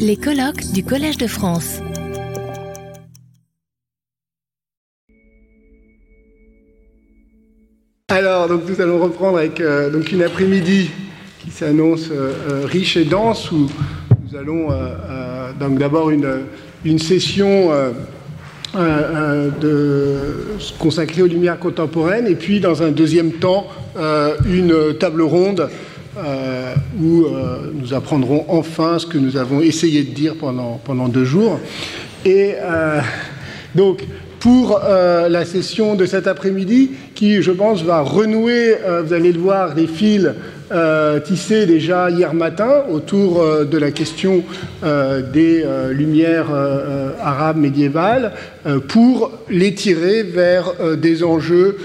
Les colloques du Collège de France. Alors, donc nous allons reprendre avec euh, donc une après-midi qui s'annonce euh, euh, riche et dense où nous allons donc d'abord une, session consacrée aux lumières contemporaines et puis dans un deuxième temps une table ronde où nous apprendrons enfin ce que nous avons essayé de dire pendant, pendant deux jours. Et donc, pour euh, la session de cet après-midi qui, je pense, va renouer, euh, vous allez le voir, des fils euh, tissés déjà hier matin autour de la question des lumières arabes médiévales pour les tirer vers des enjeux,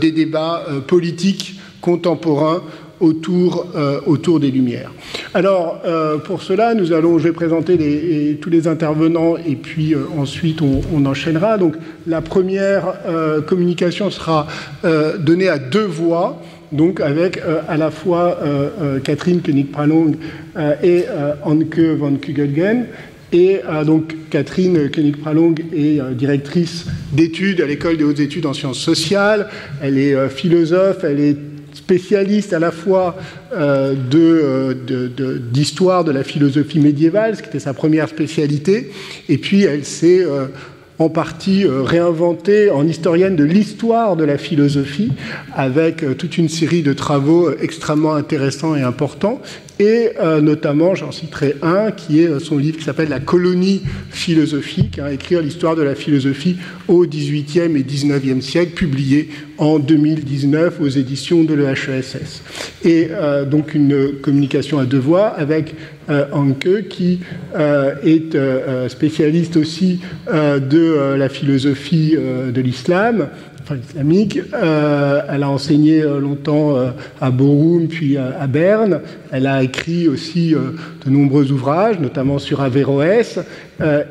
des débats politiques contemporains autour, euh, autour des Lumières. Alors, euh, pour cela, nous allons, je vais présenter tous les intervenants et puis euh, ensuite on, enchaînera. Donc, la première communication sera donnée à deux voix. Donc avec à la fois Catherine Koenig-Pralong et Anke van Kugelgen. Et donc Catherine Koenig-Pralong est directrice d'études à l'école des hautes études en sciences sociales. Elle est philosophe, elle est spécialiste à la fois euh, d'histoire de, de, la philosophie médiévale, ce qui était sa première spécialité, et puis elle s'est euh, en partie euh, réinventée en historienne de l'histoire de la philosophie, avec toute une série de travaux extrêmement intéressants et importants, et notamment, j'en citerai un, qui est son livre qui s'appelle La colonie philosophique, hein, écrire l'histoire de la philosophie au XVIIIe et XIXe siècle, publié en 2019 aux éditions de l'EHESS. Et euh, donc une communication à deux voix avec euh, Anke, qui euh, est spécialiste aussi de la philosophie de l'islam, islamique. Euh, elle a enseigné euh, longtemps euh, à Borum, puis à Berne. Elle a écrit aussi de nombreux ouvrages, notamment sur Averroès,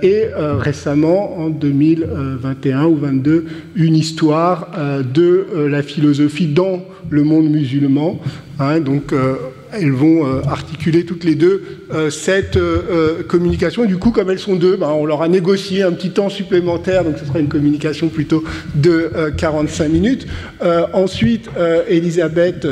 et récemment, en 2021 ou 2022, une histoire de la philosophie dans le monde musulman. Hein, donc, elles vont euh, articuler toutes les deux euh, cette euh, communication. Du coup, comme elles sont deux, ben, on leur a négocié un petit temps supplémentaire, donc ce sera une communication plutôt de 45 minutes. ensuite, Elisabeth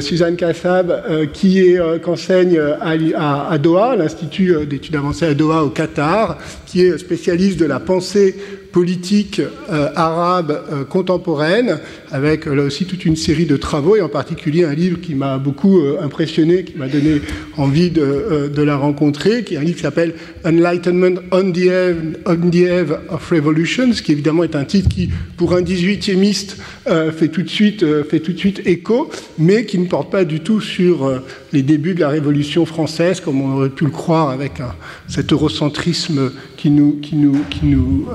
Suzanne Kassab, qui, est, à, à Doha, l'Institut d'études avancées à Doha au Qatar, qui est spécialiste de la pensée politique euh, arabe euh, contemporaine, avec là aussi toute une série de travaux, et en particulier un livre qui m'a beaucoup euh, impressionné, qui m'a donné envie de, de, la rencontrer, qui est un livre qui s'appelle Enlightenment on the, Eve, on the Eve of Revolution, ce qui évidemment est un titre qui, pour un 18e fait, tout fait tout de suite écho, mais qui ne porte pas du tout sur les débuts de la Révolution française, comme on aurait pu le croire avec cet eurocentrisme qui nous,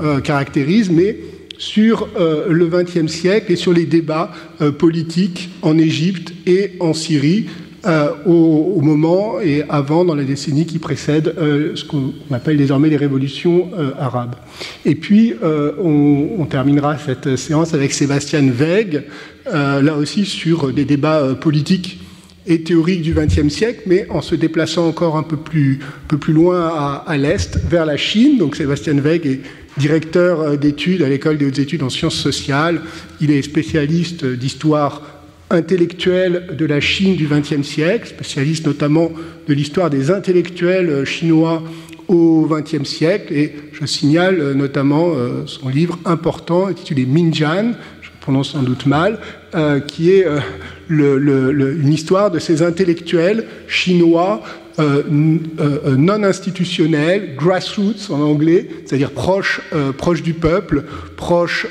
euh, caractérise, mais sur euh, le XXe siècle et sur les débats euh, politiques en Égypte et en Syrie au, moment et avant, dans la décennie qui précède ce qu'on appelle désormais les révolutions arabes. Et puis, on, on, terminera cette séance avec Sébastien Weig, là aussi sur des débats politiques et théorique du XXe siècle, mais en se déplaçant encore un peu plus, loin à, l'est, vers la Chine. Donc Sébastien Weig est directeur euh, d'études à l'école des hautes études en sciences sociales. Il est spécialiste d'histoire intellectuelle de la Chine du XXe siècle, spécialiste notamment de l'histoire des intellectuels chinois au XXe siècle. Et je signale euh, notamment euh, son livre important intitulé Minjan, je prononce sans doute mal, qui est une histoire de ces intellectuels chinois euh, euh, non institutionnels, grassroots en anglais, c'est-à-dire proches euh, proche du peuple, proches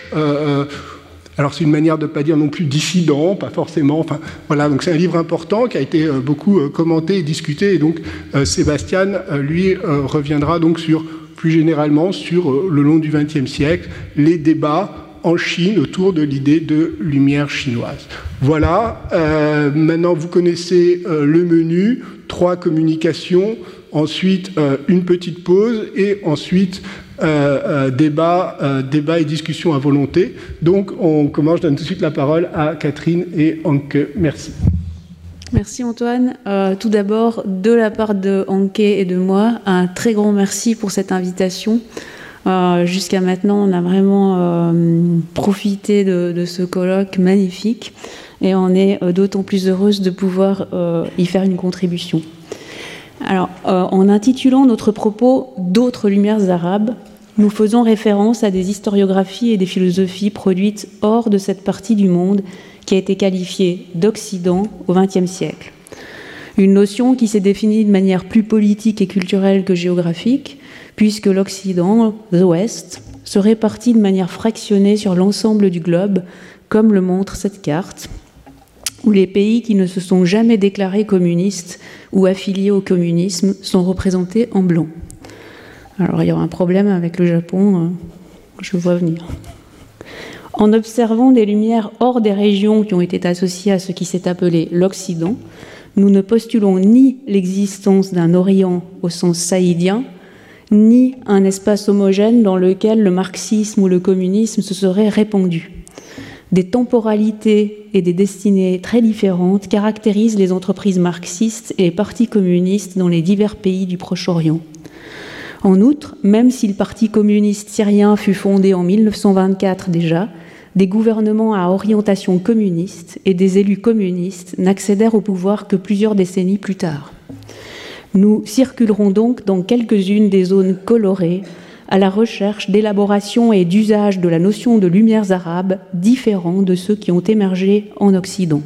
alors c'est une manière de ne pas dire non plus dissident, pas forcément. Enfin voilà, donc c'est un livre important qui a été beaucoup commenté et discuté. Et donc Sébastien, lui, reviendra donc sur plus généralement sur le long du XXe siècle les débats en Chine autour de l'idée de lumière chinoise. Voilà, euh, maintenant vous connaissez euh, le menu, trois communications, ensuite euh, une petite pause et ensuite débat, débat et discussion à volonté. Donc on commence, je donne tout de suite la parole à Catherine et Anke. Merci. Merci Antoine. Tout d'abord, de la part de Anke et de moi, un très grand merci pour cette invitation. Euh, jusqu'à maintenant, on a vraiment euh, profité de, ce colloque magnifique et on est d'autant plus heureuse de pouvoir y faire une contribution. Alors, en intitulant notre propos D'autres lumières arabes, nous faisons référence à des historiographies et des philosophies produites hors de cette partie du monde qui a été qualifiée d'Occident au XXe siècle. Une notion qui s'est définie de manière plus politique et culturelle que géographique, puisque l'Occident, the West, se répartit de manière fractionnée sur l'ensemble du globe, comme le montre cette carte, où les pays qui ne se sont jamais déclarés communistes ou affiliés au communisme sont représentés en blanc. Alors il y aura un problème avec le Japon, euh, je vois venir. En observant des lumières hors des régions qui ont été associées à ce qui s'est appelé l'Occident, nous ne postulons ni l'existence d'un Orient au sens saïdien, ni un espace homogène dans lequel le marxisme ou le communisme se seraient répandus. Des temporalités et des destinées très différentes caractérisent les entreprises marxistes et les partis communistes dans les divers pays du Proche-Orient. En outre, même si le Parti communiste syrien fut fondé en 1924 déjà, des gouvernements à orientation communiste et des élus communistes n'accédèrent au pouvoir que plusieurs décennies plus tard. Nous circulerons donc dans quelques-unes des zones colorées à la recherche d'élaboration et d'usage de la notion de lumières arabes différents de ceux qui ont émergé en Occident.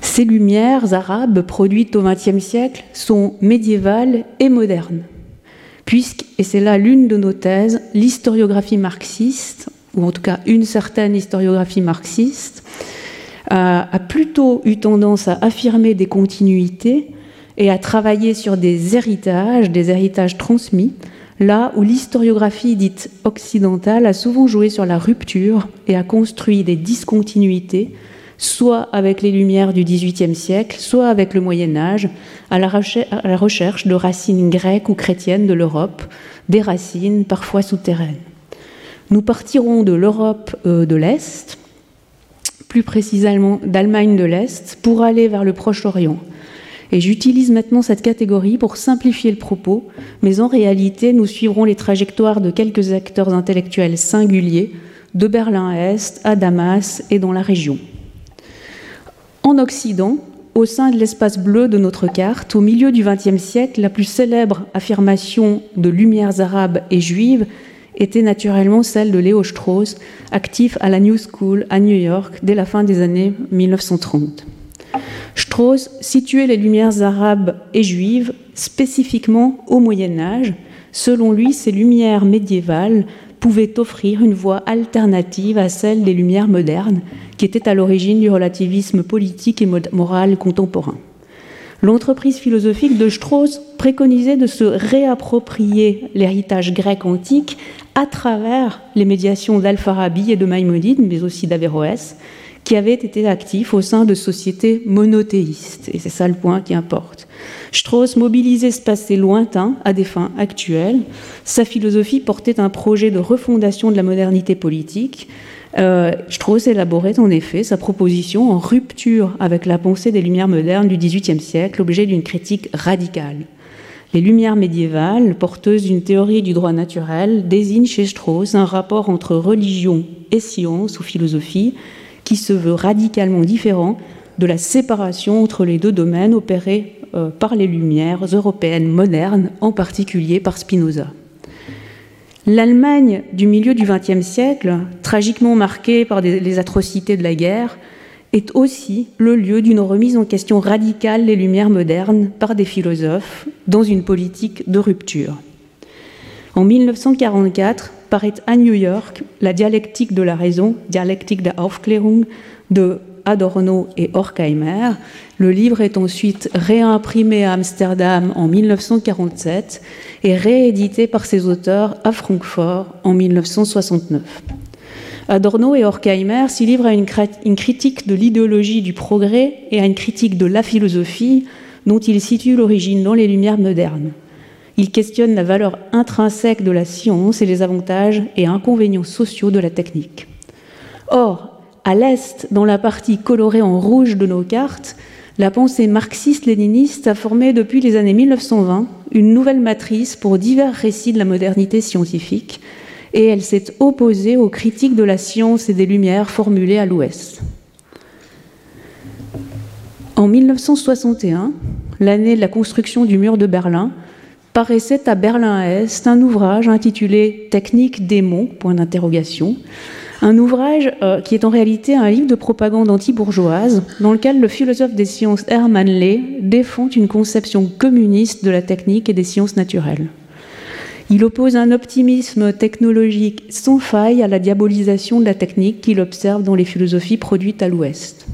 Ces lumières arabes produites au XXe siècle sont médiévales et modernes puisque, et c'est là l'une de nos thèses, l'historiographie marxiste, ou en tout cas une certaine historiographie marxiste, a plutôt eu tendance à affirmer des continuités et à travailler sur des héritages, des héritages transmis, là où l'historiographie dite occidentale a souvent joué sur la rupture et a construit des discontinuités soit avec les Lumières du XVIIIe siècle, soit avec le Moyen Âge, à la, recherche de racines grecques ou chrétiennes de l'Europe, des racines parfois souterraines. Nous partirons de l'Europe euh, de l'Est, plus précisément d'Allemagne de l'Est, pour aller vers le Proche-Orient. Et j'utilise maintenant cette catégorie pour simplifier le propos, mais en réalité, nous suivrons les trajectoires de quelques acteurs intellectuels singuliers, de Berlin-Est à Damas et dans la région. En Occident, au sein de l'espace bleu de notre carte, au milieu du XXe siècle, la plus célèbre affirmation de lumières arabes et juives était naturellement celle de Léo Strauss, actif à la New School à New York dès la fin des années 1930. Strauss situait les lumières arabes et juives spécifiquement au Moyen Âge. Selon lui, ces lumières médiévales pouvait offrir une voie alternative à celle des Lumières modernes, qui étaient à l'origine du relativisme politique et moral contemporain. L'entreprise philosophique de Strauss préconisait de se réapproprier l'héritage grec antique à travers les médiations d'Al-Farabi et de Maïmonide, mais aussi d'Averroès, qui avaient été actifs au sein de sociétés monothéistes. Et c'est ça le point qui importe. Strauss mobilisait ce passé lointain à des fins actuelles. Sa philosophie portait un projet de refondation de la modernité politique. Euh, Strauss élaborait en effet sa proposition en rupture avec la pensée des Lumières modernes du XVIIIe siècle, objet d'une critique radicale. Les Lumières médiévales, porteuses d'une théorie du droit naturel, désignent chez Strauss un rapport entre religion et science ou philosophie se veut radicalement différent de la séparation entre les deux domaines opérés euh, par les Lumières européennes modernes, en particulier par Spinoza. L'Allemagne du milieu du XXe siècle, tragiquement marquée par les atrocités de la guerre, est aussi le lieu d'une remise en question radicale des Lumières modernes par des philosophes dans une politique de rupture. En 1944 paraît à New York la dialectique de la raison, dialectique der Aufklärung, de Adorno et Horkheimer. Le livre est ensuite réimprimé à Amsterdam en 1947 et réédité par ses auteurs à Francfort en 1969. Adorno et Horkheimer s'y livrent à une, critique de l'idéologie du progrès et à une critique de la philosophie dont ils situent l'origine dans les Lumières modernes. Ils questionnent la valeur intrinsèque de la science et les avantages et inconvénients sociaux de la technique. Or, à l'est, dans la partie colorée en rouge de nos cartes, la pensée marxiste-léniniste a formé depuis les années 1920 une nouvelle matrice pour divers récits de la modernité scientifique et elle s'est opposée aux critiques de la science et des Lumières formulées à l'Ouest. En 1961, l'année de la construction du mur de Berlin, paraissait à Berlin-Est un ouvrage intitulé Technique démon point d'interrogation, un ouvrage euh, qui est en réalité un livre de propagande anti-bourgeoise dans lequel le philosophe des sciences Hermann Ley défend une conception communiste de la technique et des sciences naturelles. Il oppose un optimisme technologique sans faille à la diabolisation de la technique qu'il observe dans les philosophies produites à l'Ouest.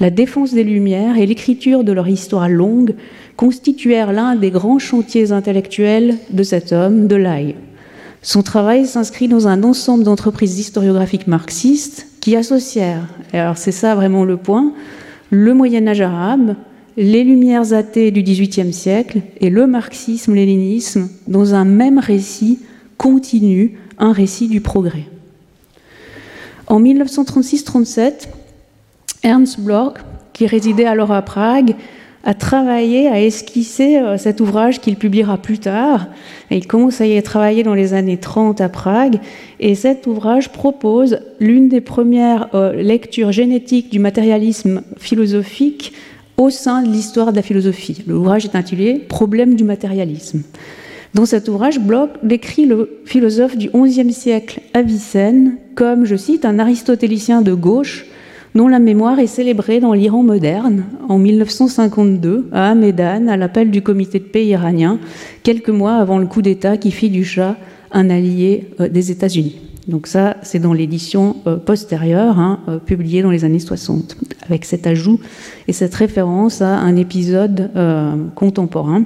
La défense des Lumières et l'écriture de leur histoire longue constituèrent l'un des grands chantiers intellectuels de cet homme, de l'Aïe. Son travail s'inscrit dans un ensemble d'entreprises historiographiques marxistes qui associèrent, et alors c'est ça vraiment le point, le Moyen Âge arabe, les Lumières athées du XVIIIe siècle et le marxisme-léninisme dans un même récit continu, un récit du progrès. En 1936-37, Ernst Bloch, qui résidait alors à Prague, a travaillé, à esquisser euh, cet ouvrage qu'il publiera plus tard. il commence à y travailler dans les années 30 à Prague. Et cet ouvrage propose l'une des premières euh, lectures génétiques du matérialisme philosophique au sein de l'histoire de la philosophie. L'ouvrage est intitulé Problème du matérialisme. Dans cet ouvrage, Bloch décrit le philosophe du XIe siècle Avicenne comme, je cite, un aristotélicien de gauche dont la mémoire est célébrée dans l'Iran moderne en 1952 à Hamedan à l'appel du comité de paix iranien, quelques mois avant le coup d'État qui fit du Shah un allié euh, des États-Unis. Donc ça, c'est dans l'édition euh, postérieure, hein, euh, publiée dans les années 60, avec cet ajout et cette référence à un épisode contemporain,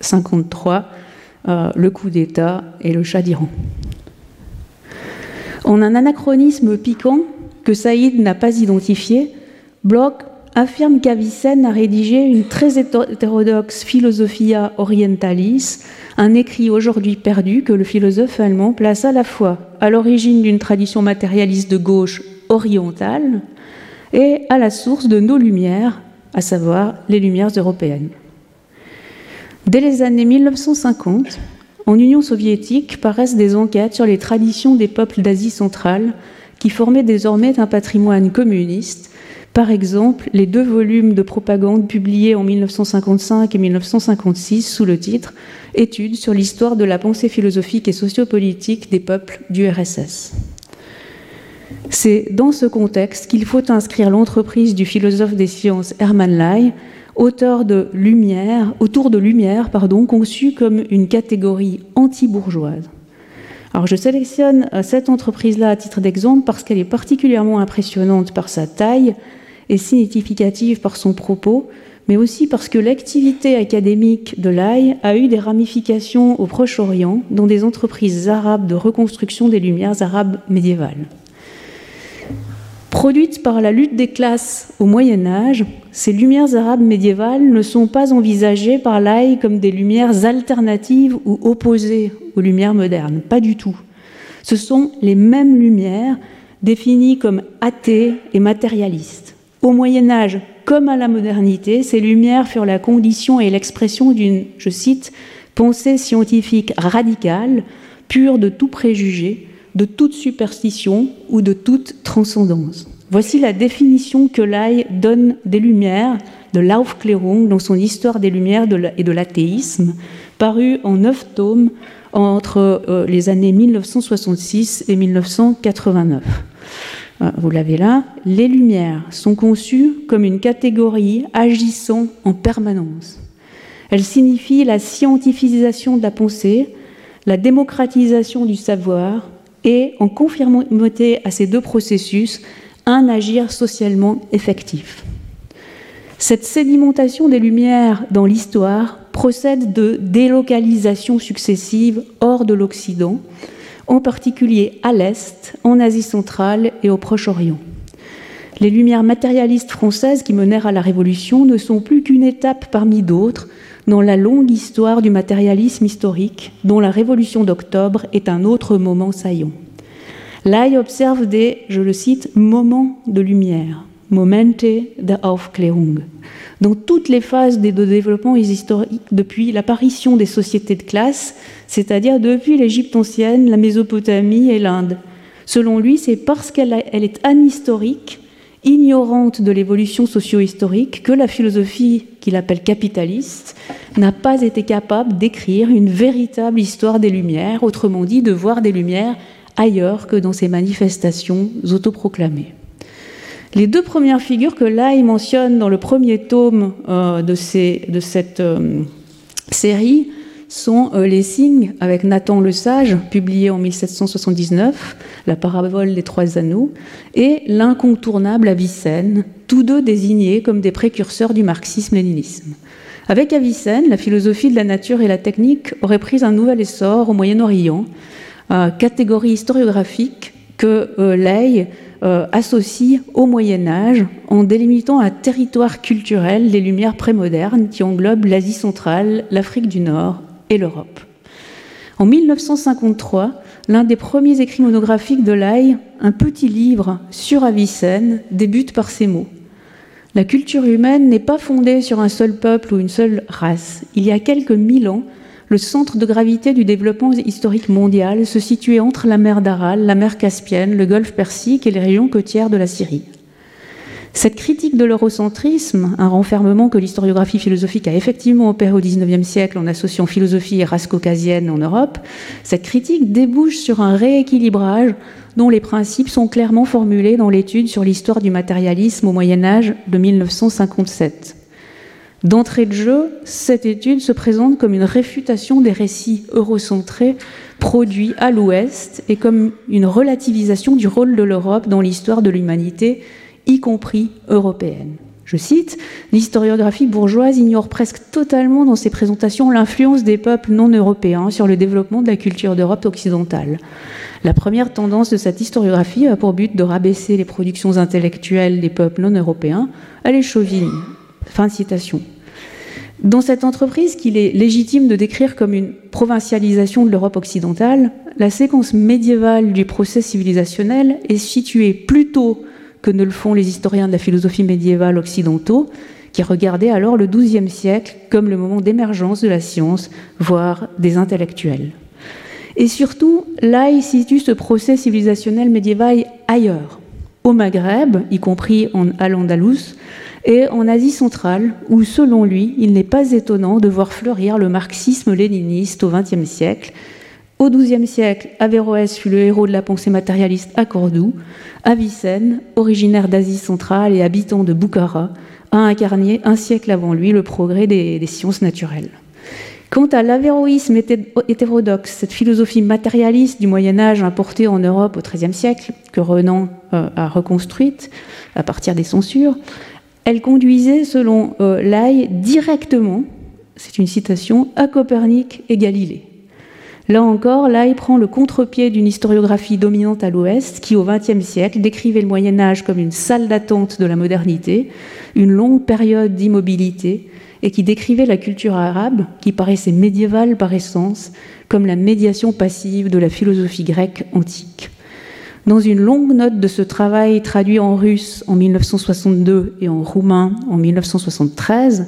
53, le coup d'État et le Shah d'Iran. En un anachronisme piquant que Saïd n'a pas identifié, Bloch affirme qu'Avicenne a rédigé une très hétérodoxe Philosophia Orientalis, un écrit aujourd'hui perdu que le philosophe allemand place à la fois à l'origine d'une tradition matérialiste de gauche orientale et à la source de nos lumières, à savoir les lumières européennes. Dès les années 1950, en Union soviétique paraissent des enquêtes sur les traditions des peuples d'Asie centrale qui formaient désormais un patrimoine communiste. Par exemple, les deux volumes de propagande publiés en 1955 et 1956 sous le titre Études sur l'histoire de la pensée philosophique et sociopolitique des peuples du RSS. C'est dans ce contexte qu'il faut inscrire l'entreprise du philosophe des sciences Hermann Ley auteur de Lumière, autour de Lumière, pardon, conçu comme une catégorie anti-bourgeoise. Alors je sélectionne euh, cette entreprise-là à titre d'exemple parce qu'elle est particulièrement impressionnante par sa taille et significative par son propos, mais aussi parce que l'activité académique de l'AI a eu des ramifications au Proche-Orient dans des entreprises arabes de reconstruction des lumières arabes médiévales. Produites par la lutte des classes au Moyen Âge, ces lumières arabes médiévales ne sont pas envisagées par l'AI comme des lumières alternatives ou opposées aux lumières modernes, pas du tout. Ce sont les mêmes lumières définies comme athées et matérialistes. Au Moyen Âge, comme à la modernité, ces lumières furent la condition et l'expression d'une, je cite, pensée scientifique radicale, pure de tout préjugé, de toute superstition ou de toute transcendance. Voici la définition que Lai donne des Lumières, de l'Aufklärung, dans son Histoire des Lumières et de l'athéisme, paru en neuf tomes entre euh, les années 1966 et 1989. Euh, vous l'avez là. Les Lumières sont conçues comme une catégorie agissant en permanence. Elles signifient la scientifisation de la pensée, la démocratisation du savoir, et en conformité à ces deux processus, un agir socialement effectif. Cette sédimentation des Lumières dans l'histoire procède de délocalisations successives hors de l'Occident, en particulier à l'Est, en Asie centrale et au Proche-Orient. Les Lumières matérialistes françaises qui menèrent à la Révolution ne sont plus qu'une étape parmi d'autres dans la longue histoire du matérialisme historique, dont la Révolution d'octobre est un autre moment saillant. Là, il observe des, je le cite, moments de lumière, Momente der Aufklärung. Dans toutes les phases des développements historiques, depuis l'apparition des sociétés de classe, c'est-à-dire depuis l'Égypte ancienne, la Mésopotamie et l'Inde. Selon lui, c'est parce qu'elle est anhistorique, ignorante de l'évolution socio-historique, que la philosophie qu'il appelle capitaliste n'a pas été capable d'écrire une véritable histoire des Lumières, autrement dit de voir des Lumières ailleurs que dans ces manifestations autoproclamées. Les deux premières figures que Lai mentionne dans le premier tome euh, de, cette euh, série sont euh, les signes avec Nathan le Sage, publié en 1779, La parabole des trois anneaux, et l'incontournable Avicenne, tous deux désignés comme des précurseurs du marxisme-léninisme. Avec Avicenne, la philosophie de la nature et la technique auraient pris un nouvel essor au Moyen-Orient, catégorie historiographique que Ley euh, associe au Moyen Âge en délimitant un territoire culturel des Lumières prémodernes qui englobe l'Asie centrale, l'Afrique du Nord et l'Europe. En 1953, l'un des premiers écrits monographiques de l'AI, un petit livre sur Avicenne, débute par ces mots. La culture humaine n'est pas fondée sur un seul peuple ou une seule race. Il y a quelques mille ans, le centre de gravité du développement historique mondial se situait entre la mer d'Aral, la mer Caspienne, le golfe Persique et les régions côtières de la Syrie. Cette critique de l'eurocentrisme, un renfermement que l'historiographie philosophique a effectivement opéré au XIXe siècle en associant philosophie et race caucasienne en Europe, cette critique débouche sur un rééquilibrage dont les principes sont clairement formulés dans l'étude sur l'histoire du matérialisme au Moyen Âge de 1957. D'entrée de jeu, cette étude se présente comme une réfutation des récits eurocentrés produits à l'Ouest et comme une relativisation du rôle de l'Europe dans l'histoire de l'humanité, y compris européenne. Je cite, L'historiographie bourgeoise ignore presque totalement dans ses présentations l'influence des peuples non européens sur le développement de la culture d'Europe occidentale. La première tendance de cette historiographie a pour but de rabaisser les productions intellectuelles des peuples non européens à les Fin de citation. Dans cette entreprise qu'il est légitime de décrire comme une provincialisation de l'Europe occidentale, la séquence médiévale du procès civilisationnel est située plus tôt que ne le font les historiens de la philosophie médiévale occidentaux, qui regardaient alors le XIIe siècle comme le moment d'émergence de la science, voire des intellectuels. Et surtout, là, il situe ce procès civilisationnel médiéval ailleurs, au Maghreb, y compris en Al-Andalus, et en Asie centrale, où selon lui, il n'est pas étonnant de voir fleurir le marxisme léniniste au XXe siècle. Au XIIe siècle, Averroès fut le héros de la pensée matérialiste à Cordoue. Avicenne, originaire d'Asie centrale et habitant de Boukhara, a incarné un siècle avant lui le progrès des, sciences naturelles. Quant à l'avéroïsme hétérodoxe, cette philosophie matérialiste du Moyen Âge importée en Europe au XIIIe siècle, que Renan euh, a reconstruite à partir des censures, elle conduisait, selon euh, directement, c'est une citation, à Copernic et Galilée. Là encore, Lai prend le contre-pied d'une historiographie dominante à l'Ouest qui, au XXe siècle, décrivait le Moyen Âge comme une salle d'attente de la modernité, une longue période d'immobilité, et qui décrivait la culture arabe, qui paraissait médiévale par essence, comme la médiation passive de la philosophie grecque antique. Dans une longue note de ce travail traduit en russe en 1962 et en roumain en 1973,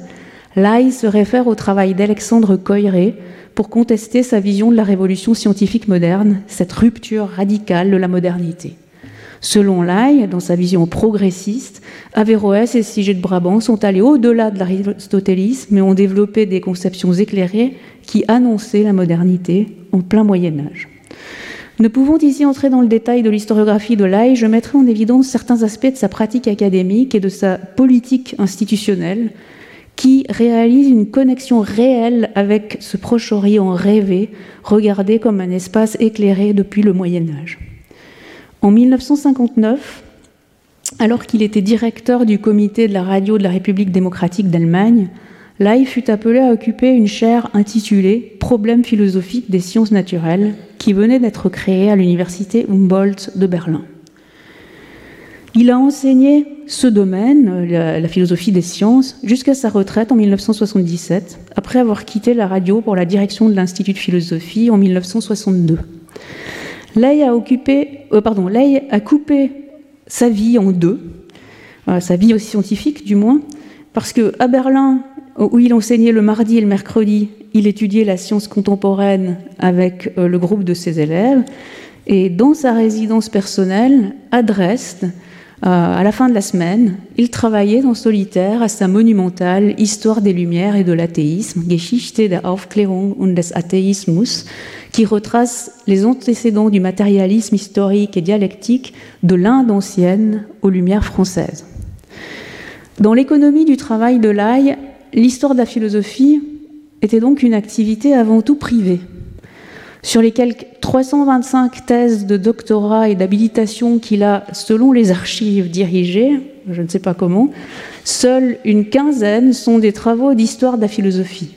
Lai se réfère au travail d'Alexandre Coiré pour contester sa vision de la révolution scientifique moderne, cette rupture radicale de la modernité. Selon Lai, dans sa vision progressiste, Averroès et Sigé de Brabant sont allés au-delà de l'aristotélisme et ont développé des conceptions éclairées qui annonçaient la modernité en plein Moyen Âge. Ne pouvant ici entrer dans le détail de l'historiographie de Lai, je mettrai en évidence certains aspects de sa pratique académique et de sa politique institutionnelle qui réalise une connexion réelle avec ce Proche-Orient rêvé, regardé comme un espace éclairé depuis le Moyen Âge. En 1959, alors qu'il était directeur du comité de la radio de la République démocratique d'Allemagne, Lai fut appelé à occuper une chaire intitulée Problèmes philosophiques des sciences naturelles qui venait d'être créée à l'université Humboldt de Berlin. Il a enseigné ce domaine, la, philosophie des sciences, jusqu'à sa retraite en 1977, après avoir quitté la radio pour la direction de l'Institut de philosophie en 1962. Ley euh, a coupé sa vie en deux sa vie scientifique du moins, parce que à Berlin, où il enseignait le mardi et le mercredi, il étudiait la science contemporaine avec le groupe de ses élèves, et dans sa résidence personnelle, à Dresde, à la fin de la semaine, il travaillait en solitaire à sa monumentale Histoire des Lumières et de l'athéisme, Geschichte der Aufklärung und des Atheismus, qui retrace les antécédents du matérialisme historique et dialectique de l'Inde ancienne aux Lumières françaises. Dans l'économie du travail de l'Aille, l'histoire de la philosophie était donc une activité avant tout privée. Sur les quelques 325 thèses de doctorat et d'habilitation qu'il a, selon les archives, dirigées, je ne sais pas comment, seule une quinzaine sont des travaux d'histoire de la philosophie.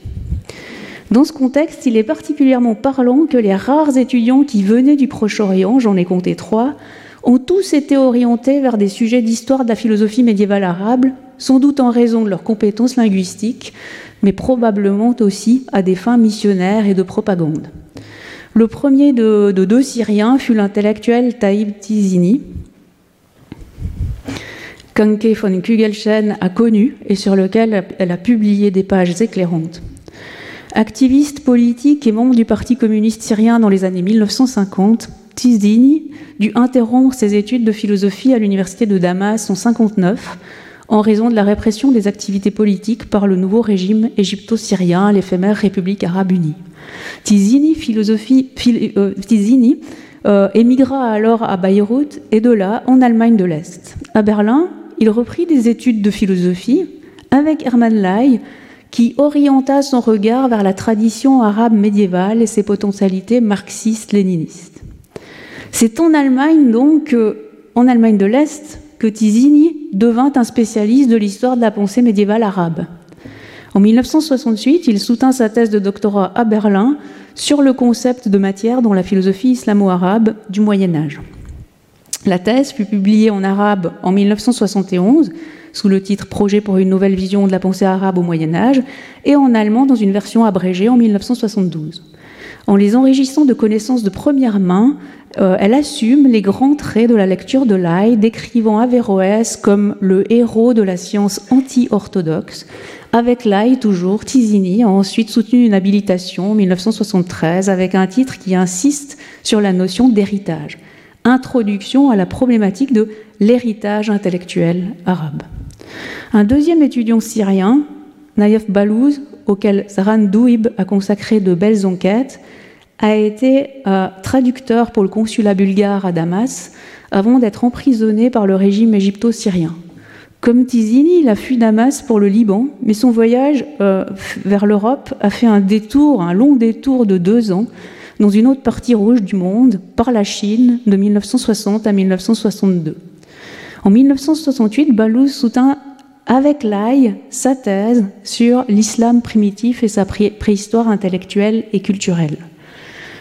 Dans ce contexte, il est particulièrement parlant que les rares étudiants qui venaient du Proche-Orient, j'en ai compté trois, ont tous été orientés vers des sujets d'histoire de la philosophie médiévale arabe, sans doute en raison de leurs compétences linguistiques, mais probablement aussi à des fins missionnaires et de propagande. Le premier de, deux Syriens fut l'intellectuel Taïb Tizini, qu'Anke von Kugelchen a connu et sur lequel elle a publié des pages éclairantes. Activiste politique et membre du Parti communiste syrien dans les années 1950, Tizini dut interrompre ses études de philosophie à l'université de Damas en 1959 en raison de la répression des activités politiques par le nouveau régime égypto-syrien, l'éphémère République arabe unie. Tizini, euh, euh, émigra alors à Beyrouth et de là en Allemagne de l'Est. À Berlin, il reprit des études de philosophie avec Hermann Ley, qui orienta son regard vers la tradition arabe médiévale et ses potentialités marxistes-léninistes. C'est en Allemagne donc, en Allemagne de l'Est, que Tizini devint un spécialiste de l'histoire de la pensée médiévale arabe. En 1968, il soutint sa thèse de doctorat à Berlin sur le concept de matière dans la philosophie islamo-arabe du Moyen Âge. La thèse fut publiée en arabe en 1971 sous le titre Projet pour une nouvelle vision de la pensée arabe au Moyen Âge et en allemand dans une version abrégée en 1972. En les enrichissant de connaissances de première main, euh, elle assume les grands traits de la lecture de Lai, décrivant Averroès comme le héros de la science anti-orthodoxe, avec l'ail toujours, Tizini a ensuite soutenu une habilitation en 1973 avec un titre qui insiste sur la notion d'héritage. Introduction à la problématique de l'héritage intellectuel arabe. Un deuxième étudiant syrien, Naïef Balouz, auquel Zaran Douib a consacré de belles enquêtes, a été euh, traducteur pour le consulat bulgare à Damas avant d'être emprisonné par le régime égypto-syrien. Comme Tizini, il a fui Damas pour le Liban, mais son voyage euh, vers l'Europe a fait un détour, un long détour de deux ans, dans une autre partie rouge du monde, par la Chine, de 1960 à 1962. En 1968, Balouz soutint avec l'AI sa thèse sur l'islam primitif et sa préhistoire intellectuelle et culturelle.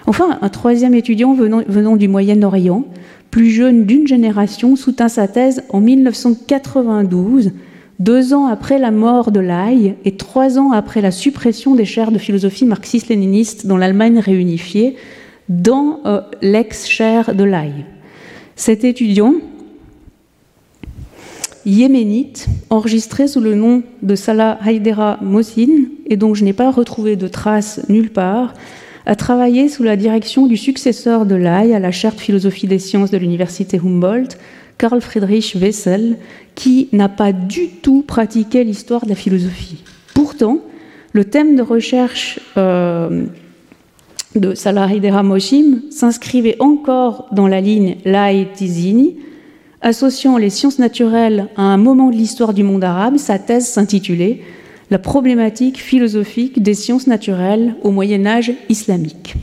Enfin, un troisième étudiant venant, venant du Moyen-Orient, plus jeune d'une génération, soutint sa thèse en 1992, deux ans après la mort de Lai et trois ans après la suppression des chaires de philosophie marxiste-léniniste dans l'Allemagne réunifiée, dans euh, l'ex-chaire de Lai. Cet étudiant, yéménite, enregistré sous le nom de Salah Haidera Mosin, et dont je n'ai pas retrouvé de traces nulle part, a travaillé sous la direction du successeur de Lai à la chaire de philosophie des sciences de l'université Humboldt, Karl Friedrich Wessel, qui n'a pas du tout pratiqué l'histoire de la philosophie. Pourtant, le thème de recherche euh, de Salah Hidera Moshim s'inscrivait encore dans la ligne Lai Tizini, associant les sciences naturelles à un moment de l'histoire du monde arabe. Sa thèse s'intitulait la problématique philosophique des sciences naturelles au Moyen Âge islamique.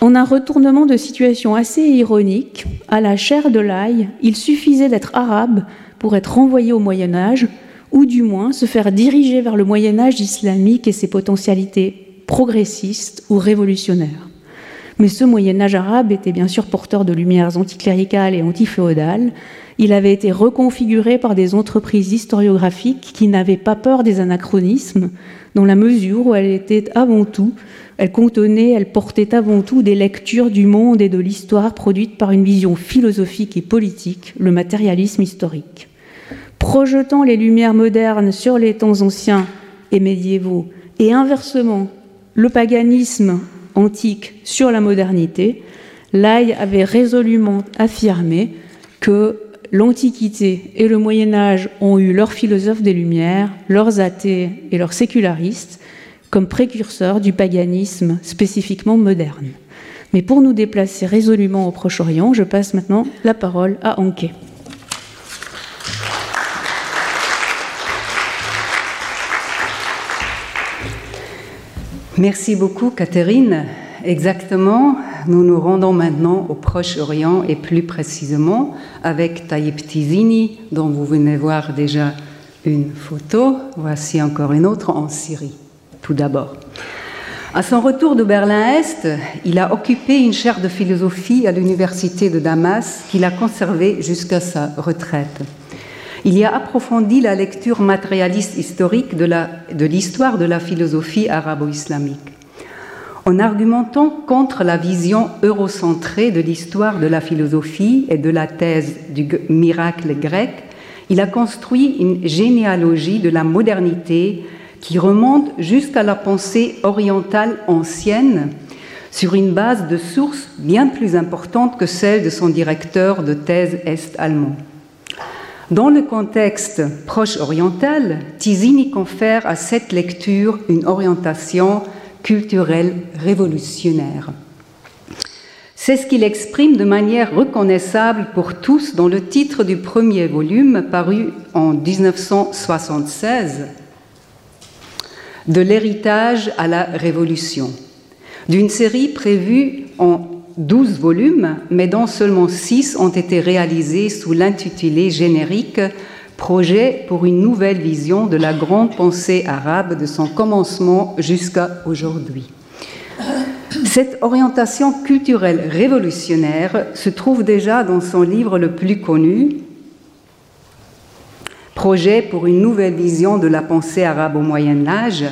En un retournement de situation assez ironique, à la chair de l'ail, il suffisait d'être arabe pour être renvoyé au Moyen Âge, ou du moins se faire diriger vers le Moyen Âge islamique et ses potentialités progressistes ou révolutionnaires. Mais ce Moyen Âge arabe était bien sûr porteur de lumières anticléricales et antiféodales, il avait été reconfiguré par des entreprises historiographiques qui n'avaient pas peur des anachronismes, dans la mesure où elle était avant tout, elle contenait, elle portait avant tout des lectures du monde et de l'histoire produites par une vision philosophique et politique, le matérialisme historique. projetant les lumières modernes sur les temps anciens et médiévaux, et inversement, le paganisme antique sur la modernité, Lai avait résolument affirmé que l'Antiquité et le Moyen Âge ont eu leurs philosophes des Lumières, leurs athées et leurs sécularistes comme précurseurs du paganisme spécifiquement moderne. Mais pour nous déplacer résolument au Proche-Orient, je passe maintenant la parole à Anke. Merci beaucoup, Catherine. Exactement, nous nous rendons maintenant au Proche-Orient et plus précisément avec Tayyip Tizini, dont vous venez voir déjà une photo. Voici encore une autre en Syrie, tout d'abord. À son retour de Berlin-Est, il a occupé une chaire de philosophie à l'université de Damas qu'il a conservée jusqu'à sa retraite. Il y a approfondi la lecture matérialiste historique de l'histoire de, de la philosophie arabo-islamique. En argumentant contre la vision eurocentrée de l'histoire de la philosophie et de la thèse du miracle grec, il a construit une généalogie de la modernité qui remonte jusqu'à la pensée orientale ancienne sur une base de sources bien plus importante que celle de son directeur de thèse est-allemand. Dans le contexte proche oriental, Tizini confère à cette lecture une orientation culturelle révolutionnaire. C'est ce qu'il exprime de manière reconnaissable pour tous dans le titre du premier volume paru en 1976 de l'héritage à la révolution, d'une série prévue en 12 volumes, mais dont seulement 6 ont été réalisés sous l'intitulé générique Projet pour une nouvelle vision de la grande pensée arabe de son commencement jusqu'à aujourd'hui. Cette orientation culturelle révolutionnaire se trouve déjà dans son livre le plus connu, Projet pour une nouvelle vision de la pensée arabe au Moyen Âge,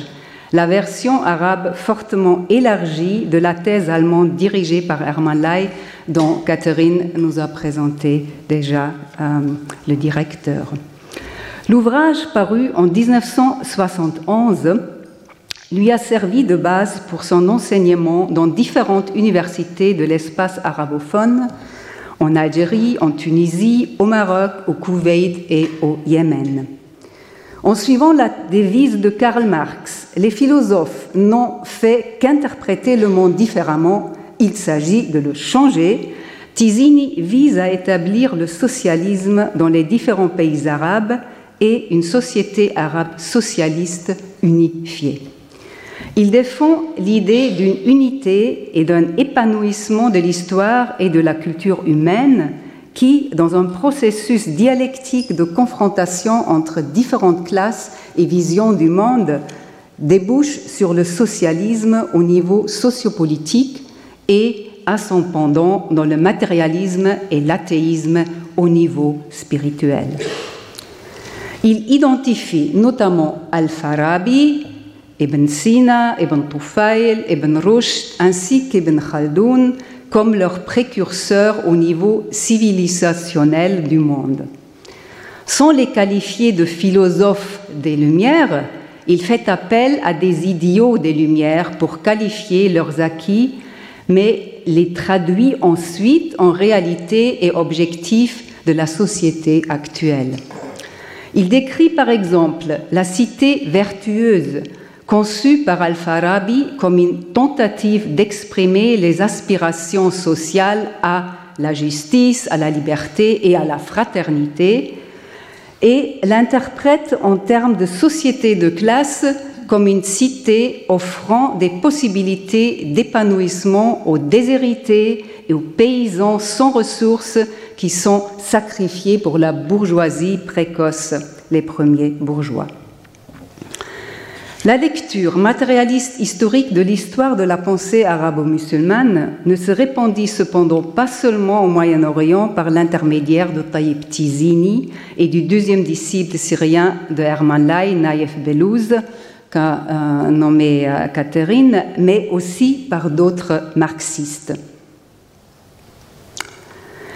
la version arabe fortement élargie de la thèse allemande dirigée par Hermann Ley, dont Catherine nous a présenté déjà euh, le directeur. L'ouvrage paru en 1971 lui a servi de base pour son enseignement dans différentes universités de l'espace arabophone, en Algérie, en Tunisie, au Maroc, au Koweït et au Yémen. En suivant la devise de Karl Marx, les philosophes n'ont fait qu'interpréter le monde différemment, il s'agit de le changer. Tizini vise à établir le socialisme dans les différents pays arabes et une société arabe socialiste unifiée. Il défend l'idée d'une unité et d'un épanouissement de l'histoire et de la culture humaine qui, dans un processus dialectique de confrontation entre différentes classes et visions du monde, débouche sur le socialisme au niveau sociopolitique et à son pendant dans le matérialisme et l'athéisme au niveau spirituel. Il identifie notamment Al-Farabi, Ibn Sina, Ibn Tufail, Ibn Rushd ainsi qu'Ibn Khaldoun comme leurs précurseurs au niveau civilisationnel du monde. Sans les qualifier de philosophes des Lumières, il fait appel à des idiots des Lumières pour qualifier leurs acquis, mais les traduit ensuite en réalité et objectifs de la société actuelle. Il décrit par exemple la cité vertueuse conçu par Al-Farabi comme une tentative d'exprimer les aspirations sociales à la justice, à la liberté et à la fraternité, et l'interprète en termes de société de classe comme une cité offrant des possibilités d'épanouissement aux déshérités et aux paysans sans ressources qui sont sacrifiés pour la bourgeoisie précoce, les premiers bourgeois. La lecture matérialiste historique de l'histoire de la pensée arabo-musulmane ne se répandit cependant pas seulement au Moyen-Orient par l'intermédiaire de Tayyip Tizini et du deuxième disciple syrien de Hermann Lai, Naïf Belouz, euh, nommé euh, Catherine, mais aussi par d'autres marxistes.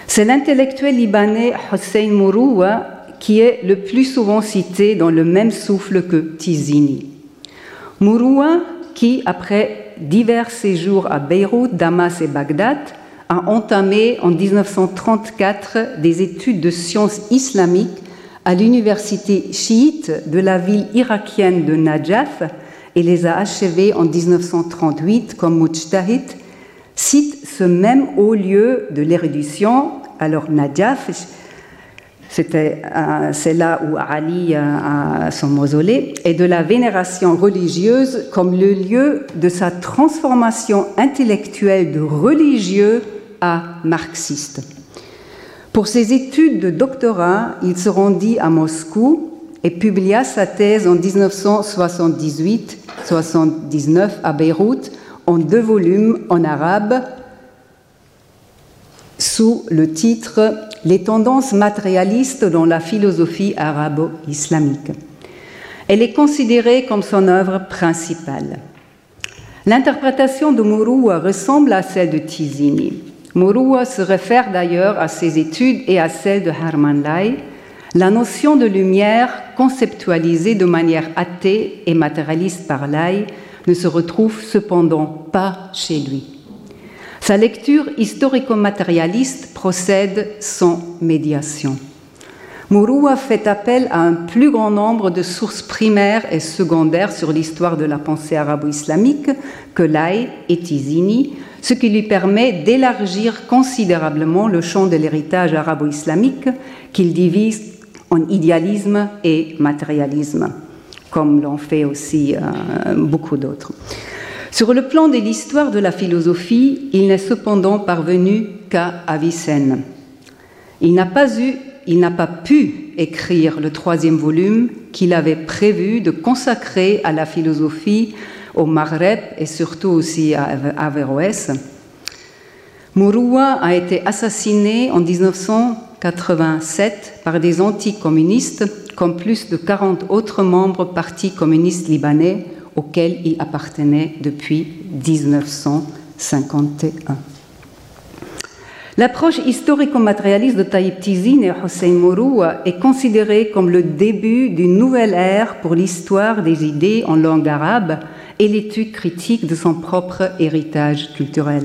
C'est l'intellectuel libanais Hossein Mouroua qui est le plus souvent cité dans le même souffle que Tizini. Mouroua, qui, après divers séjours à Beyrouth, Damas et Bagdad, a entamé en 1934 des études de sciences islamiques à l'université chiite de la ville irakienne de Najaf et les a achevées en 1938 comme mujtahid, cite ce même haut lieu de l'érudition, alors Najaf, euh, c'est là où Ali a son mausolée, et de la vénération religieuse comme le lieu de sa transformation intellectuelle de religieux à marxiste. Pour ses études de doctorat, il se rendit à Moscou et publia sa thèse en 1978-79 à Beyrouth en deux volumes en arabe sous le titre Les tendances matérialistes dans la philosophie arabo-islamique. Elle est considérée comme son œuvre principale. L'interprétation de Mouroua ressemble à celle de Tizini. Mouroua se réfère d'ailleurs à ses études et à celles de Harman Lai. La notion de lumière, conceptualisée de manière athée et matérialiste par Lai, ne se retrouve cependant pas chez lui. Sa lecture historico-matérialiste procède sans médiation. Mouroua fait appel à un plus grand nombre de sources primaires et secondaires sur l'histoire de la pensée arabo-islamique que Lai et Tizini, ce qui lui permet d'élargir considérablement le champ de l'héritage arabo-islamique qu'il divise en idéalisme et matérialisme, comme l'ont fait aussi euh, beaucoup d'autres. Sur le plan de l'histoire de la philosophie, il n'est cependant parvenu qu'à Avicenne. Il n'a pas pu écrire le troisième volume qu'il avait prévu de consacrer à la philosophie au Maghreb et surtout aussi à Averroès. Mouroua a été assassiné en 1987 par des anticommunistes, comme plus de 40 autres membres partis communistes libanais auxquels il appartenait depuis 1951. L'approche historico-matérialiste de Taïb Tizine et Hossein Mouroua est considérée comme le début d'une nouvelle ère pour l'histoire des idées en langue arabe et l'étude critique de son propre héritage culturel.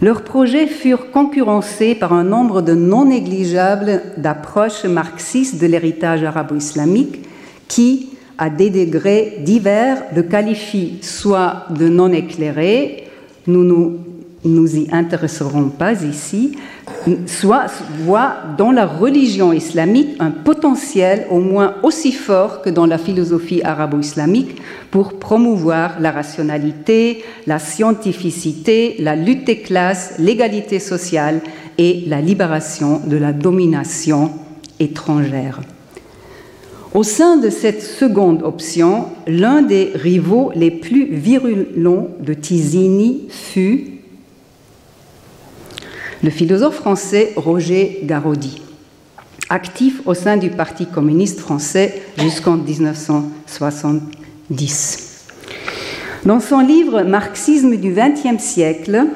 Leurs projets furent concurrencés par un nombre de non négligeables d'approches marxistes de l'héritage arabo-islamique qui, à des degrés divers, le qualifient soit de non éclairé, nous nous nous y intéresserons pas ici, soit voit dans la religion islamique un potentiel au moins aussi fort que dans la philosophie arabo-islamique pour promouvoir la rationalité, la scientificité, la lutte des classes, l'égalité sociale et la libération de la domination étrangère. Au sein de cette seconde option, l'un des rivaux les plus virulents de Tizini fut le philosophe français Roger Garaudy, actif au sein du Parti communiste français jusqu'en 1970. Dans son livre Marxisme du XXe siècle,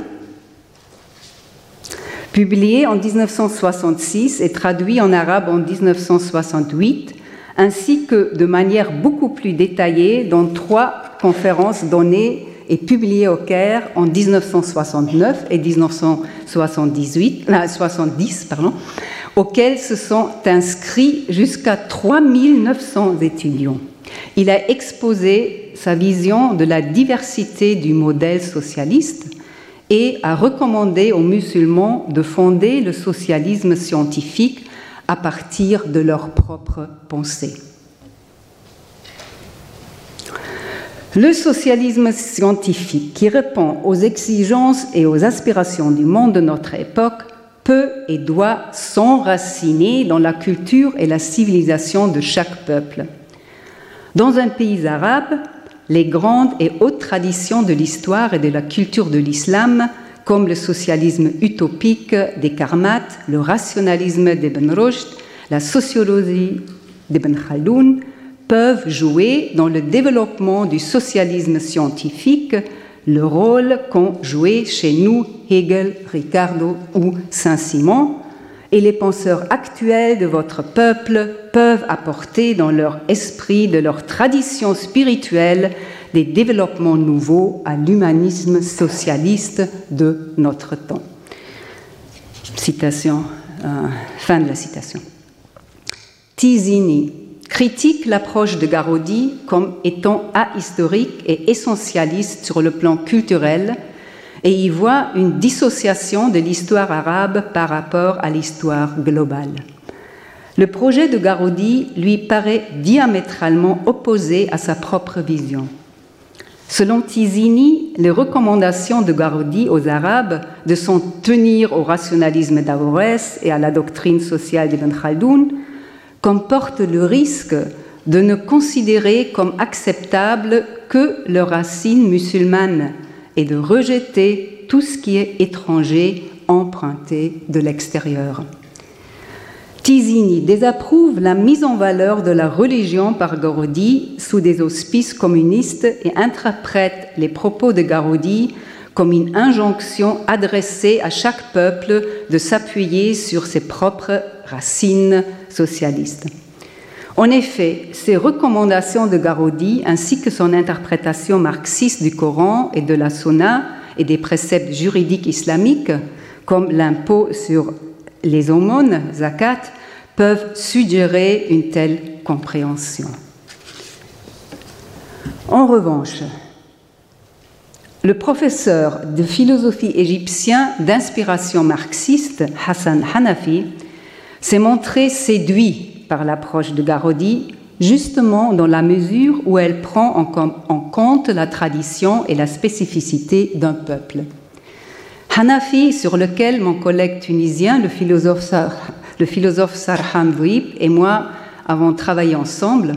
publié en 1966 et traduit en arabe en 1968, ainsi que de manière beaucoup plus détaillée dans trois conférences données et publié au Caire en 1969 et 1978, 70, euh, pardon, auxquels se sont inscrits jusqu'à 3900 étudiants. Il a exposé sa vision de la diversité du modèle socialiste et a recommandé aux musulmans de fonder le socialisme scientifique à partir de leurs propres pensées. Le socialisme scientifique qui répond aux exigences et aux aspirations du monde de notre époque peut et doit s'enraciner dans la culture et la civilisation de chaque peuple. Dans un pays arabe, les grandes et hautes traditions de l'histoire et de la culture de l'islam, comme le socialisme utopique des Karmat, le rationalisme d'Ibn Rushd, la sociologie d'Ibn Khaldoun, peuvent jouer dans le développement du socialisme scientifique le rôle qu'ont joué chez nous Hegel, Ricardo ou Saint-Simon, et les penseurs actuels de votre peuple peuvent apporter dans leur esprit, de leur tradition spirituelle, des développements nouveaux à l'humanisme socialiste de notre temps. Citation, euh, fin de la citation. Tizini critique l'approche de Garodi comme étant ahistorique et essentialiste sur le plan culturel et y voit une dissociation de l'histoire arabe par rapport à l'histoire globale. Le projet de Garodi lui paraît diamétralement opposé à sa propre vision. Selon Tizini, les recommandations de Garodi aux Arabes de s'en tenir au rationalisme d'Avorès et à la doctrine sociale d'Ibn Khaldoun comportent le risque de ne considérer comme acceptable que leurs racines musulmanes et de rejeter tout ce qui est étranger emprunté de l'extérieur. Tizini désapprouve la mise en valeur de la religion par Garodi sous des auspices communistes et interprète les propos de Garodi comme une injonction adressée à chaque peuple de s'appuyer sur ses propres racines socialistes. En effet, ces recommandations de Garodi, ainsi que son interprétation marxiste du Coran et de la Sunna et des préceptes juridiques islamiques, comme l'impôt sur les aumônes, zakat, peuvent suggérer une telle compréhension. En revanche, le professeur de philosophie égyptien d'inspiration marxiste, Hassan Hanafi, s'est montré séduit par l'approche de Garodi, justement dans la mesure où elle prend en compte la tradition et la spécificité d'un peuple. Hanafi, sur lequel mon collègue tunisien, le philosophe, le philosophe Sarham et moi avons travaillé ensemble,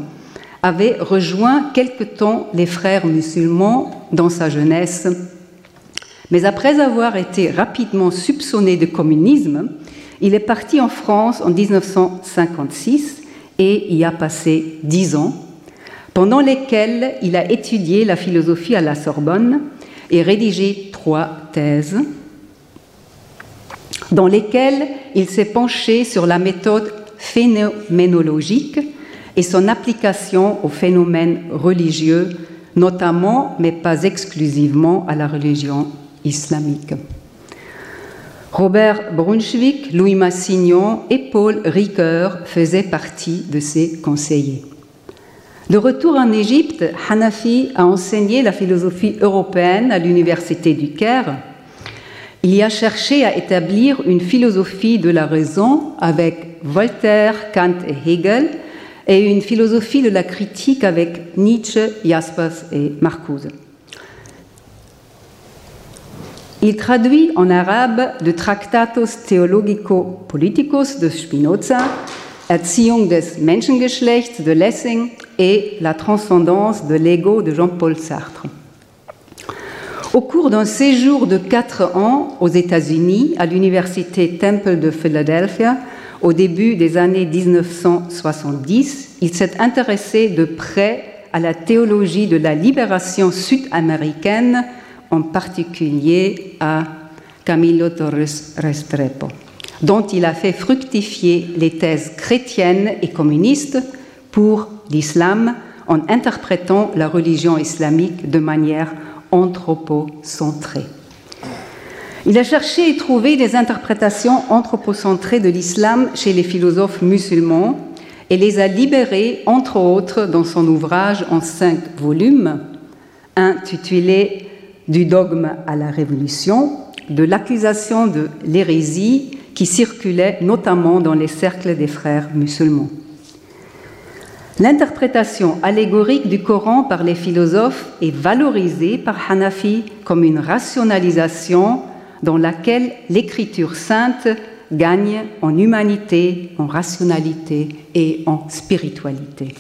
avait rejoint quelque temps les frères musulmans dans sa jeunesse. Mais après avoir été rapidement soupçonné de communisme, il est parti en France en 1956 et y a passé dix ans, pendant lesquels il a étudié la philosophie à la Sorbonne et rédigé trois thèses, dans lesquelles il s'est penché sur la méthode phénoménologique et son application aux phénomènes religieux, notamment, mais pas exclusivement, à la religion islamique. Robert Brunswick, Louis Massignon et Paul Ricoeur faisaient partie de ses conseillers. De retour en Égypte, Hanafi a enseigné la philosophie européenne à l'université du Caire. Il y a cherché à établir une philosophie de la raison avec Voltaire, Kant et Hegel, et une philosophie de la critique avec Nietzsche, Jaspers et Marcuse. Il traduit en arabe le Tractatus Theologico-Politicus de Spinoza, Erziehung des Menschengeschlechts de Lessing et La transcendance de l'ego de Jean-Paul Sartre. Au cours d'un séjour de quatre ans aux États-Unis, à l'université Temple de Philadelphia, au début des années 1970, il s'est intéressé de près à la théologie de la libération sud-américaine en particulier à Camilo Torres Restrepo, dont il a fait fructifier les thèses chrétiennes et communistes pour l'islam en interprétant la religion islamique de manière anthropocentrée. Il a cherché et trouvé des interprétations anthropocentrées de l'islam chez les philosophes musulmans et les a libérées, entre autres, dans son ouvrage en cinq volumes, intitulé du dogme à la révolution, de l'accusation de l'hérésie qui circulait notamment dans les cercles des frères musulmans. L'interprétation allégorique du Coran par les philosophes est valorisée par Hanafi comme une rationalisation dans laquelle l'écriture sainte gagne en humanité, en rationalité et en spiritualité.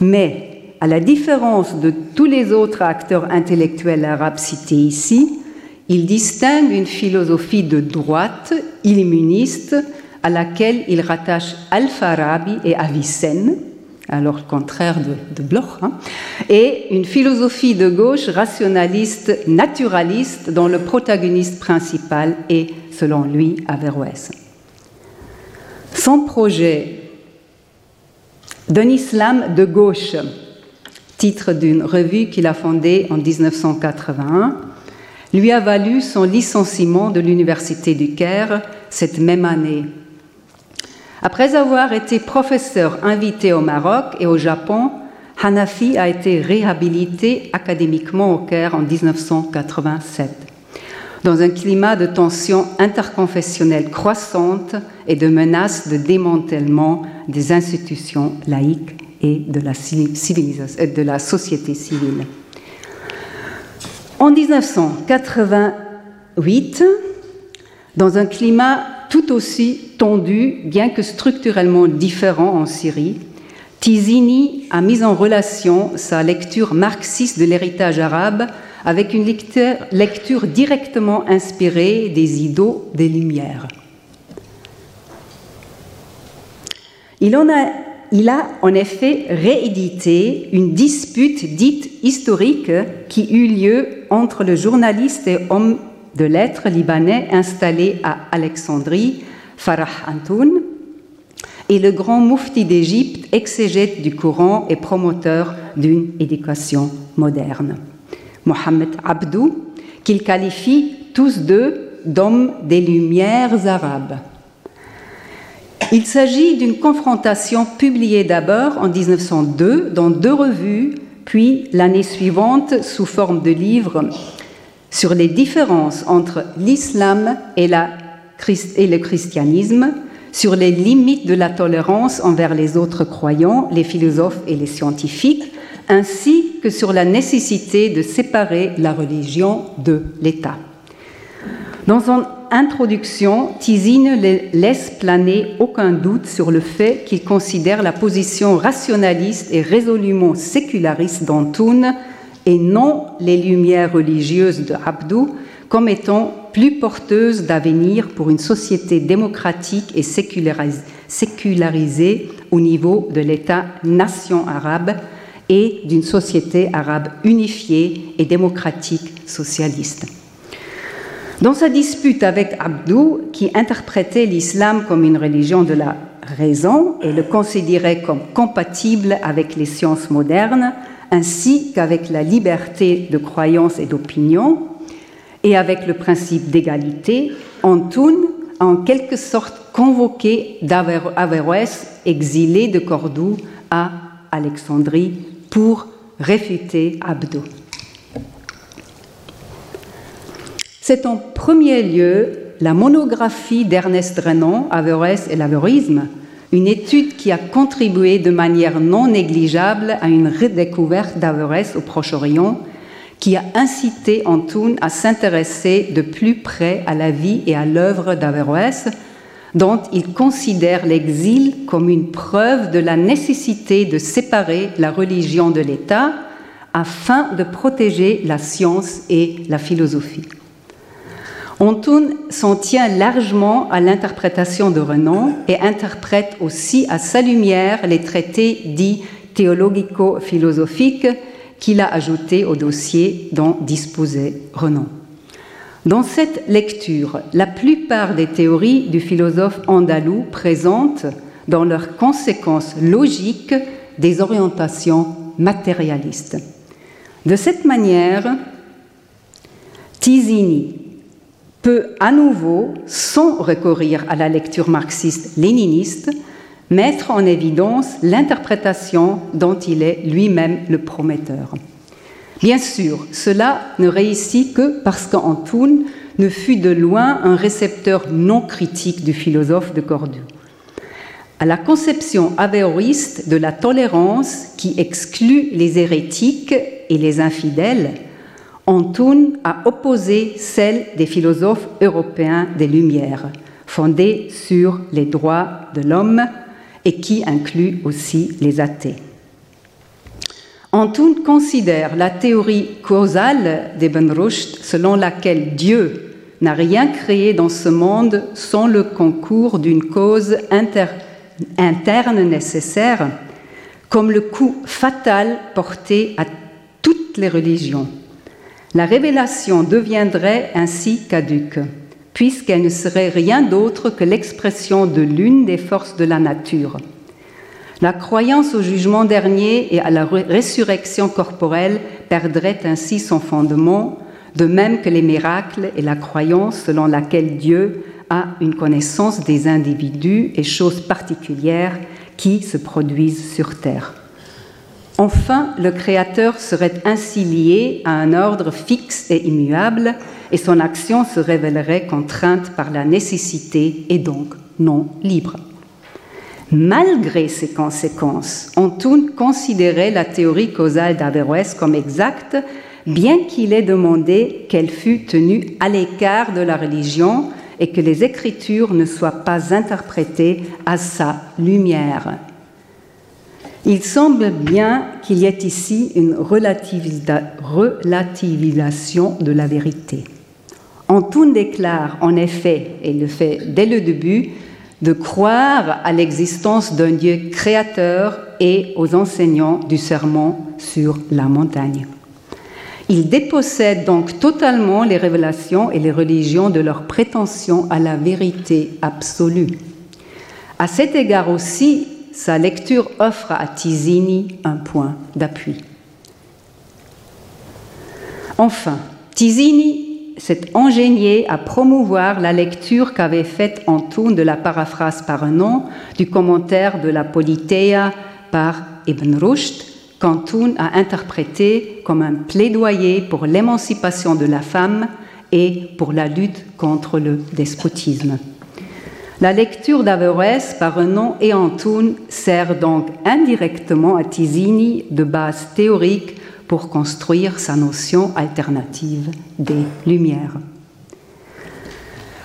Mais à la différence de tous les autres acteurs intellectuels arabes cités ici, il distingue une philosophie de droite, illuministe, à laquelle il rattache Al-Farabi et Avicenne, alors le contraire de, Bloch, hein, et une philosophie de gauche rationaliste, naturaliste, dont le protagoniste principal est, selon lui, Averroès. Son projet d'un islam de gauche, titre d'une revue qu'il a fondée en 1981, lui a valu son licenciement de l'Université du Caire cette même année. Après avoir été professeur invité au Maroc et au Japon, Hanafi a été réhabilité académiquement au Caire en 1987, dans un climat de tension interconfessionnelle croissante et de menaces de démantèlement des institutions laïques et de la, civilisation, de la société civile. En 1988, dans un climat tout aussi tendu, bien que structurellement différent en Syrie, Tizini a mis en relation sa lecture marxiste de l'héritage arabe avec une lecture, directement inspirée des idoles des Lumières. Il a il a en effet réédité une dispute dite historique qui eut lieu entre le journaliste et homme de lettres libanais installé à Alexandrie, Farah Antoun, et le grand moufti d'Égypte, exégète du Coran et promoteur d'une éducation moderne, Mohamed Abdou, qu'il qualifie tous deux d'hommes des Lumières arabes. Il s'agit d'une confrontation publiée d'abord en 1902 dans deux revues, puis l'année suivante sous forme de livre sur les différences entre l'islam et, le christianisme, sur les limites de la tolérance envers les autres croyants, les philosophes et les scientifiques, ainsi que sur la nécessité de séparer la religion de l'État. Dans son introduction, Tizi ne laisse planer aucun doute sur le fait qu'il considère la position rationaliste et résolument séculariste d'Antoun et non les lumières religieuses de Abdou comme étant plus porteuses d'avenir pour une société démocratique et sécularisée au niveau de l'État-nation arabe et d'une société arabe unifiée et démocratique socialiste. Dans sa dispute avec Abdou, qui interprétait l'islam comme une religion de la raison et le considérait comme compatible avec les sciences modernes, ainsi qu'avec la liberté de croyance et d'opinion, et avec le principe d'égalité, Antoun a en quelque sorte convoqué Averroès, exilé de Cordoue à Alexandrie, pour réfuter Abdou. C'est en premier lieu la monographie d'Ernest Renan, Averroès et l'avérisme, une étude qui a contribué de manière non négligeable à une redécouverte d'Averroès au Proche-Orient, qui a incité Antoun à s'intéresser de plus près à la vie et à l'œuvre d'Averroès, dont il considère l'exil comme une preuve de la nécessité de séparer la religion de l'État afin de protéger la science et la philosophie. Antoun s'en tient largement à l'interprétation de Renan et interprète aussi à sa lumière les traités dits théologico-philosophiques qu'il a ajoutés au dossier dont disposait Renan. Dans cette lecture, la plupart des théories du philosophe andalou présentent dans leurs conséquences logiques des orientations matérialistes. De cette manière, Tizini, peut à nouveau, sans recourir à la lecture marxiste-léniniste, mettre en évidence l'interprétation dont il est lui-même le prometteur. Bien sûr, cela ne réussit que parce qu'Antoun ne fut de loin un récepteur non critique du philosophe de Cordoue. À la conception avéoriste de la tolérance qui exclut les hérétiques et les infidèles, Antoun a opposé celle des philosophes européens des Lumières, fondée sur les droits de l'homme et qui inclut aussi les athées. Antoun considère la théorie causale d'Ibn Rushd selon laquelle Dieu n'a rien créé dans ce monde sans le concours d'une cause interne nécessaire comme le coup fatal porté à toutes les religions la révélation deviendrait ainsi caduque, puisqu'elle ne serait rien d'autre que l'expression de l'une des forces de la nature. La croyance au jugement dernier et à la résurrection corporelle perdrait ainsi son fondement, de même que les miracles et la croyance selon laquelle Dieu a une connaissance des individus et choses particulières qui se produisent sur Terre. Enfin, le Créateur serait ainsi lié à un ordre fixe et immuable, et son action se révélerait contrainte par la nécessité et donc non libre. Malgré ces conséquences, Antoun considérait la théorie causale d'Averroès comme exacte, bien qu'il ait demandé qu'elle fût tenue à l'écart de la religion et que les Écritures ne soient pas interprétées à sa lumière. Il semble bien qu'il y ait ici une relativisation de la vérité. Antoun déclare en effet, et le fait dès le début, de croire à l'existence d'un Dieu créateur et aux enseignants du sermon sur la montagne. Il dépossède donc totalement les révélations et les religions de leur prétention à la vérité absolue. À cet égard aussi, sa lecture offre à Tizini un point d'appui. Enfin, Tizini s'est ingénié à promouvoir la lecture qu'avait faite Antoun de la paraphrase par un nom du commentaire de la Politeia par Ibn Rushd, qu'Antoun a interprété comme un plaidoyer pour l'émancipation de la femme et pour la lutte contre le despotisme. La lecture d'Averroès par Renan et Antoun sert donc indirectement à Tizini de base théorique pour construire sa notion alternative des Lumières.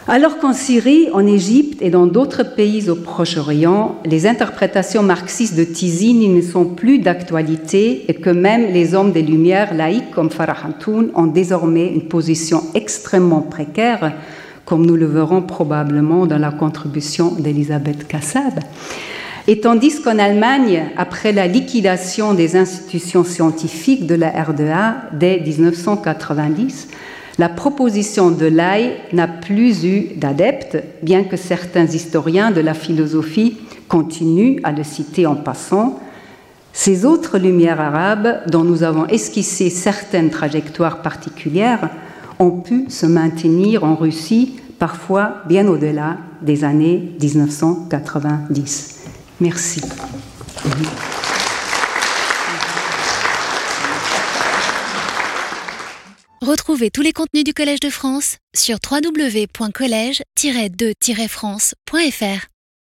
Alors qu'en Syrie, en Égypte et dans d'autres pays au Proche-Orient, les interprétations marxistes de Tizini ne sont plus d'actualité et que même les hommes des Lumières laïcs comme Farah Antoun ont désormais une position extrêmement précaire comme nous le verrons probablement dans la contribution d'Elisabeth Kassab. Et tandis qu'en Allemagne, après la liquidation des institutions scientifiques de la RDA dès 1990, la proposition de Lai n'a plus eu d'adeptes, bien que certains historiens de la philosophie continuent à le citer en passant. Ces autres lumières arabes, dont nous avons esquissé certaines trajectoires particulières, ont pu se maintenir en Russie, parfois bien au-delà des années 1990. Merci. Retrouvez tous les contenus du Collège de France sur www.colège-2-france.fr.